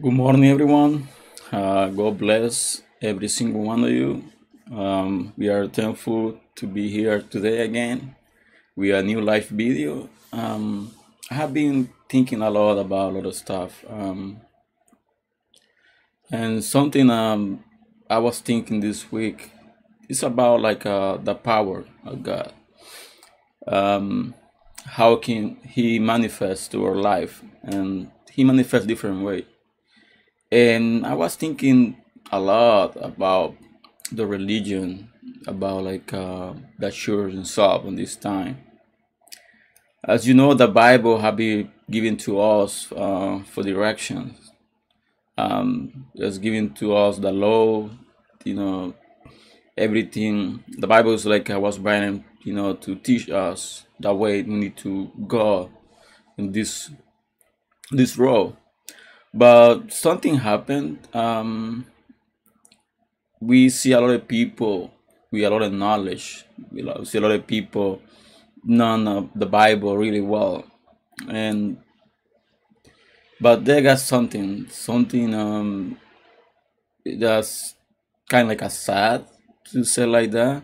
Good morning, everyone. Uh, God bless every single one of you. Um, we are thankful to be here today again. We are new life video. Um, I have been thinking a lot about a lot of stuff, um, and something um, I was thinking this week is about like uh, the power of God. Um, how can He manifest to our life, and He manifests different way. And I was thinking a lot about the religion, about like uh, the church and stuff in this time. As you know, the Bible have been given to us uh, for directions. Um, it's given to us the law, you know, everything. The Bible is like I was writing, you know, to teach us the way we need to go in this this role. But something happened. Um, we see a lot of people with a lot of knowledge. We see a lot of people know of the Bible really well, and but they got something, something um, that's kind of like a sad to say like that.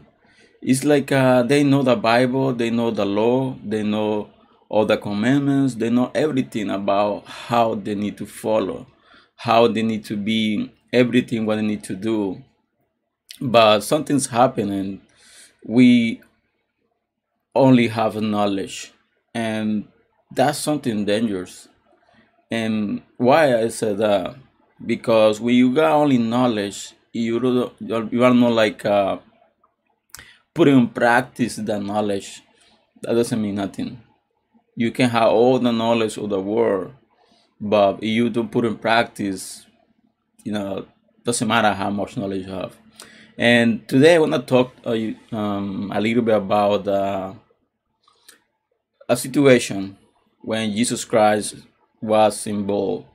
It's like uh, they know the Bible, they know the law, they know all the commandments, they know everything about how they need to follow, how they need to be, everything what they need to do. But something's happening. We only have knowledge, and that's something dangerous. And why I said that? Because when you got only knowledge, you you are not like uh, putting in practice the knowledge. That doesn't mean nothing. You can have all the knowledge of the world, but if you don't put in practice, you know, doesn't matter how much knowledge you have. And today I want to talk uh, um, a little bit about uh, a situation when Jesus Christ was involved.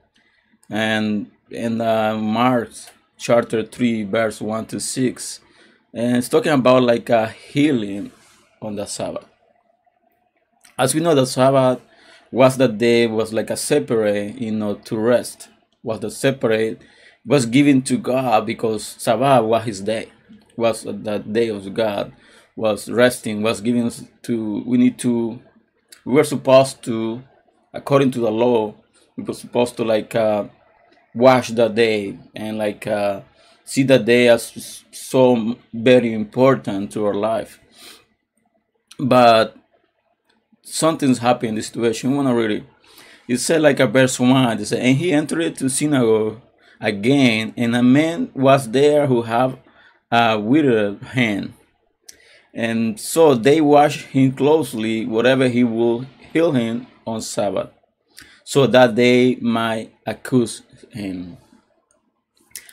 And in uh, Mark chapter 3, verse 1 to 6, and it's talking about like a healing on the Sabbath. As we know, the Sabbath was the day was like a separate, you know, to rest. Was the separate was given to God because Sabbath was His day, was the day of God, was resting, was given to. We need to. We were supposed to, according to the law, we were supposed to like uh, watch the day and like uh, see the day as so very important to our life. But something's happened in this situation. We want to read it. It said like a verse one. It said, and he entered to synagogue again, and a man was there who had a withered hand. And so they watched him closely, whatever he would heal him on Sabbath, so that they might accuse him.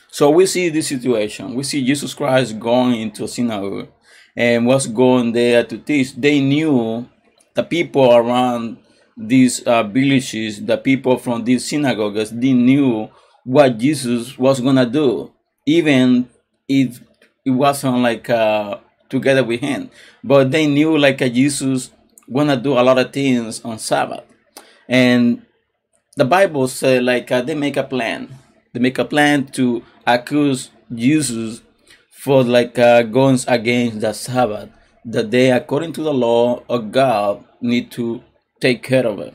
So we see this situation. We see Jesus Christ going into a synagogue and was going there to teach. They knew the people around these uh, villages, the people from these synagogues, they knew what Jesus was gonna do, even if it wasn't like uh, together with him. But they knew like uh, Jesus gonna do a lot of things on Sabbath, and the Bible said like uh, they make a plan. They make a plan to accuse Jesus for like uh, going against the Sabbath. That they, according to the law of God, need to take care of it.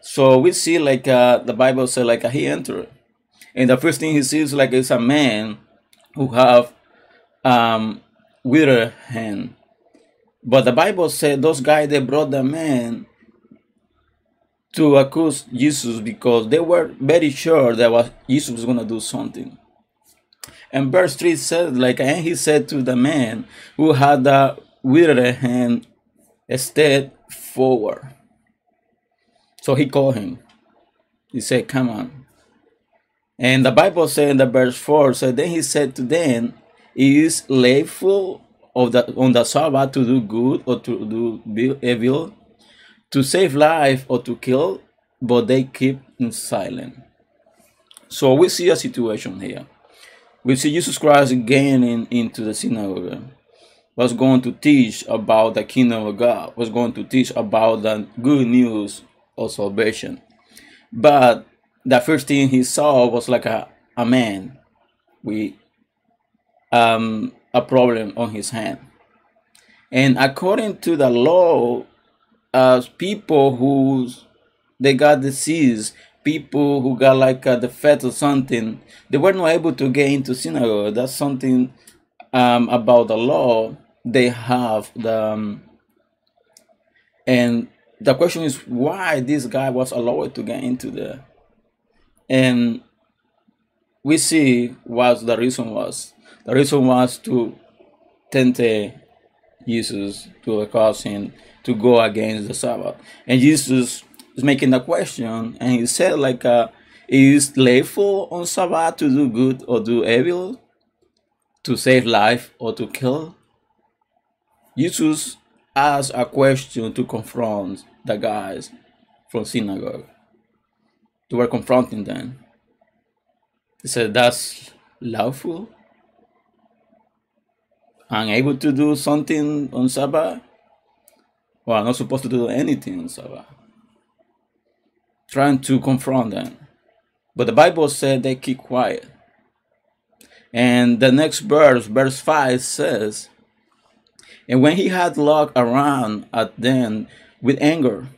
So we see like uh, the Bible said like uh, he entered, and the first thing he sees like is a man who have um withered hand. But the Bible said those guys they brought the man to accuse Jesus because they were very sure that was Jesus was gonna do something. And verse 3 said, like, and he said to the man who had the withered hand, step forward. So he called him. He said, Come on. And the Bible said in the verse 4 so Then he said to them, It is lawful of the on the Sabbath to do good or to do evil, to save life or to kill, but they keep in silent. So we see a situation here. We see Jesus Christ gaining into the synagogue, was going to teach about the kingdom of God, was going to teach about the good news of salvation. But the first thing he saw was like a, a man with um, a problem on his hand. And according to the law, as people who they got disease, people who got like a defect or something, they were not able to get into synagogue. That's something um, about the law they have. The um, and the question is why this guy was allowed to get into there, and we see what the reason was. The reason was to tempt Jesus to cause him to go against the Sabbath. And Jesus is making the question, and he said, like, uh, is lawful on Sabbath to do good or do evil, to save life or to kill? Jesus asked a question to confront the guys from synagogue. They were confronting them. He said, that's lawful? I'm able to do something on Sabbath? Well, I'm not supposed to do anything on Sabbath. Trying to confront them. But the Bible said they keep quiet. And the next verse, verse 5 says, And when he had looked around at them with anger,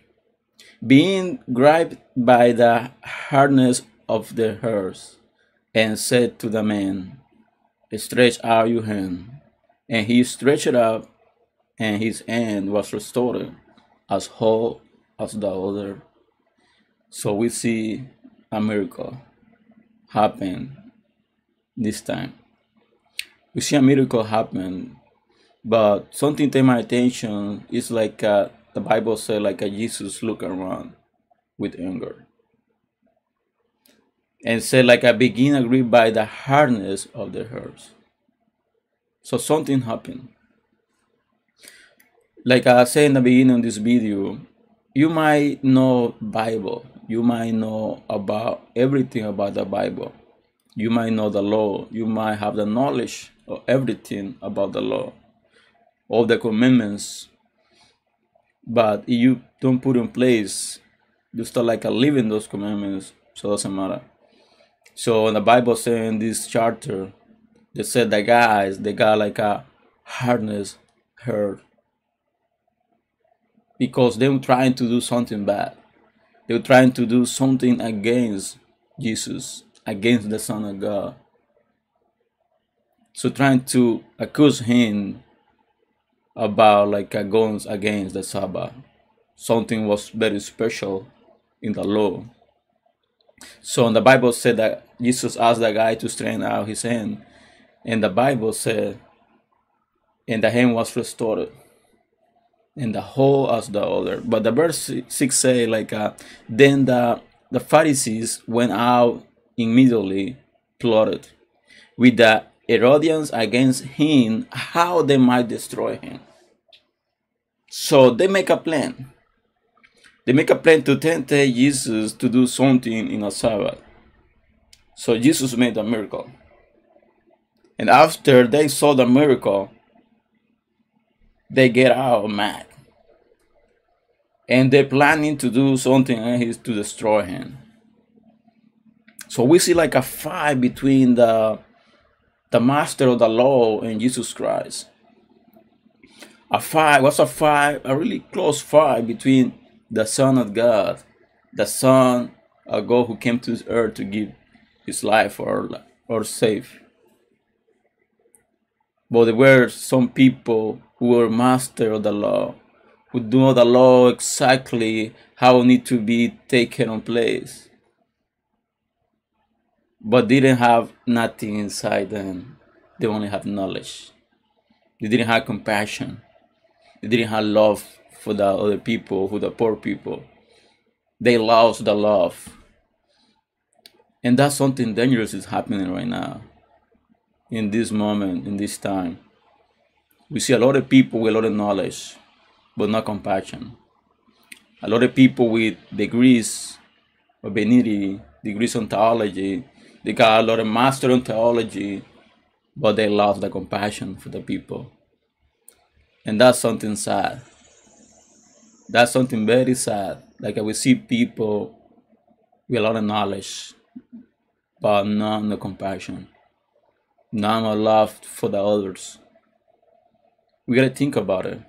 being gripped by the hardness of their hearts, and said to the man, Stretch out your hand. And he stretched it out, and his hand was restored as whole as the other. So we see a miracle happen this time. We see a miracle happen, but something take my attention is like uh, the Bible said, like a Jesus look around with anger. And said, like I begin agree by the hardness of their hearts. So something happened. Like I said in the beginning of this video, you might know Bible. You might know about everything about the Bible. You might know the law. You might have the knowledge of everything about the law, all the commandments. But if you don't put in place, you start like a living those commandments, so it doesn't matter. So in the Bible saying this charter, they said the guys they got like a hardness hurt because they were trying to do something bad. They were trying to do something against Jesus, against the Son of God. So trying to accuse him about like a going against the Sabbath. Something was very special in the law. So in the Bible said that Jesus asked the guy to straighten out his hand and the Bible said, and the hand was restored, and the whole as the other. But the verse six say like, uh, then the the Pharisees went out immediately, plotted with the Herodians against him, how they might destroy him. So they make a plan. They make a plan to tempt Jesus to do something in a Sabbath. So Jesus made a miracle. And after they saw the miracle, they get out mad. And they're planning to do something to destroy him. So we see like a fight between the the master of the law and Jesus Christ. A fight, what's a fight? A really close fight between the Son of God, the Son of God who came to this earth to give his life or or save but there were some people who were master of the law, who know the law exactly how it need to be taken on place, but didn't have nothing inside them. They only have knowledge. They didn't have compassion. They didn't have love for the other people, for the poor people. They lost the love. And that's something dangerous is happening right now in this moment, in this time. We see a lot of people with a lot of knowledge, but not compassion. A lot of people with degrees of divinity, degrees in theology, they got a lot of master in theology, but they lost the compassion for the people. And that's something sad. That's something very sad. Like we see people with a lot of knowledge, but none of compassion, none of love for the others. We gotta think about it.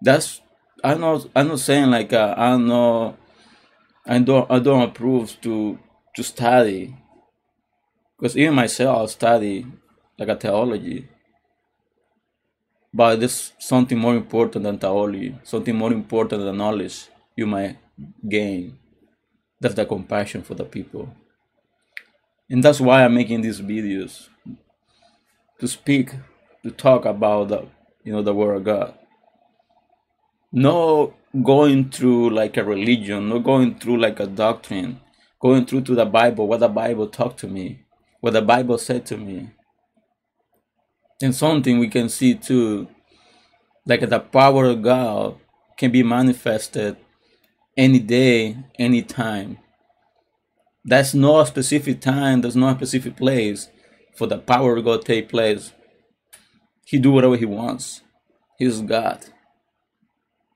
That's I'm not I'm not saying like uh, I'm not I don't I don't approve to to study because even myself I study like a theology but there's something more important than theology something more important than knowledge you might gain. That's the compassion for the people. And that's why i'm making these videos to speak to talk about the you know the word of god. No going through like a religion no going through like a doctrine going through to the bible what the bible talked to me what the bible said to me and something we can see too like the power of god can be manifested any day any time. That's no specific time there's no specific place for the power of god take place. He do whatever he wants. He's god.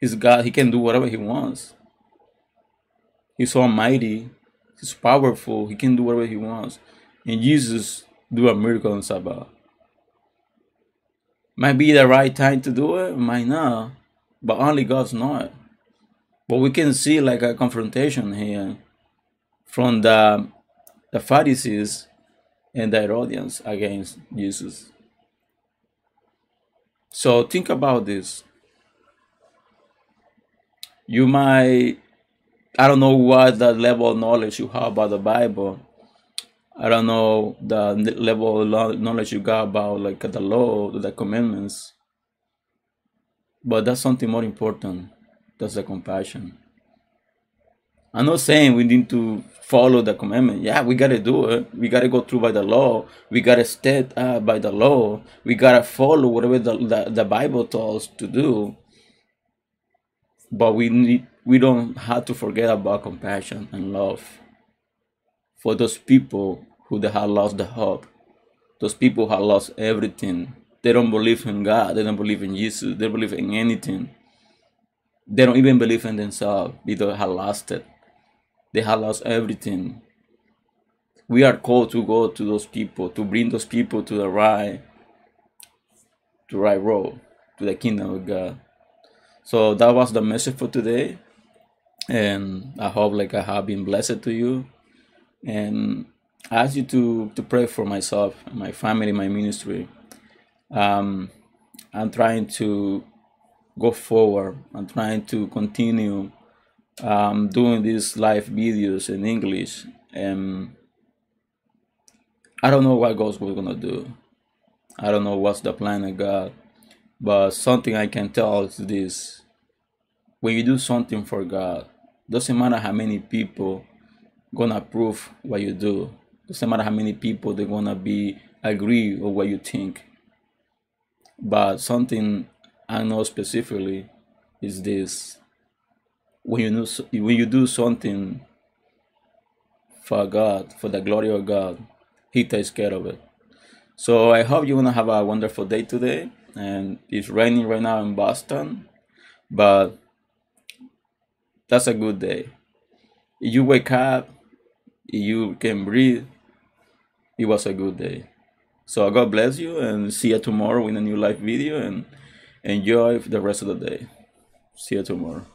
He's god he can do whatever he wants. He's almighty he's powerful he can do whatever he wants. And jesus do a miracle on sabbath might be the right time to do it, might not, but only God's not. But we can see like a confrontation here from the the Pharisees and the Herodians against Jesus. So think about this. You might, I don't know what the level of knowledge you have about the Bible, I don't know the level of knowledge you got about like the law, the commandments, but that's something more important. That's the compassion. I'm not saying we need to follow the commandment. Yeah, we gotta do it. We gotta go through by the law. We gotta step up by the law. We gotta follow whatever the, the, the Bible tells us to do. But we need we don't have to forget about compassion and love for those people who they have lost the hope. Those people have lost everything. They don't believe in God. They don't believe in Jesus. They don't believe in anything. They don't even believe in themselves because they have lost it. They have lost everything. We are called to go to those people, to bring those people to the right, to right road, to the kingdom of God. So that was the message for today. And I hope like I have been blessed to you and I ask you to to pray for myself, my family, my ministry. Um, I'm trying to go forward. I'm trying to continue um, doing these live videos in English, and I don't know what God's gonna do. I don't know what's the plan of God, but something I can tell is this: when you do something for God, doesn't matter how many people gonna approve what you do. Doesn't matter how many people they're gonna be agree with what you think. But something I know specifically is this: when you know, when you do something for God, for the glory of God, He takes care of it. So I hope you're gonna have a wonderful day today. And it's raining right now in Boston, but that's a good day. You wake up you can breathe, it was a good day. So God bless you and see you tomorrow in a new live video and enjoy the rest of the day. See you tomorrow.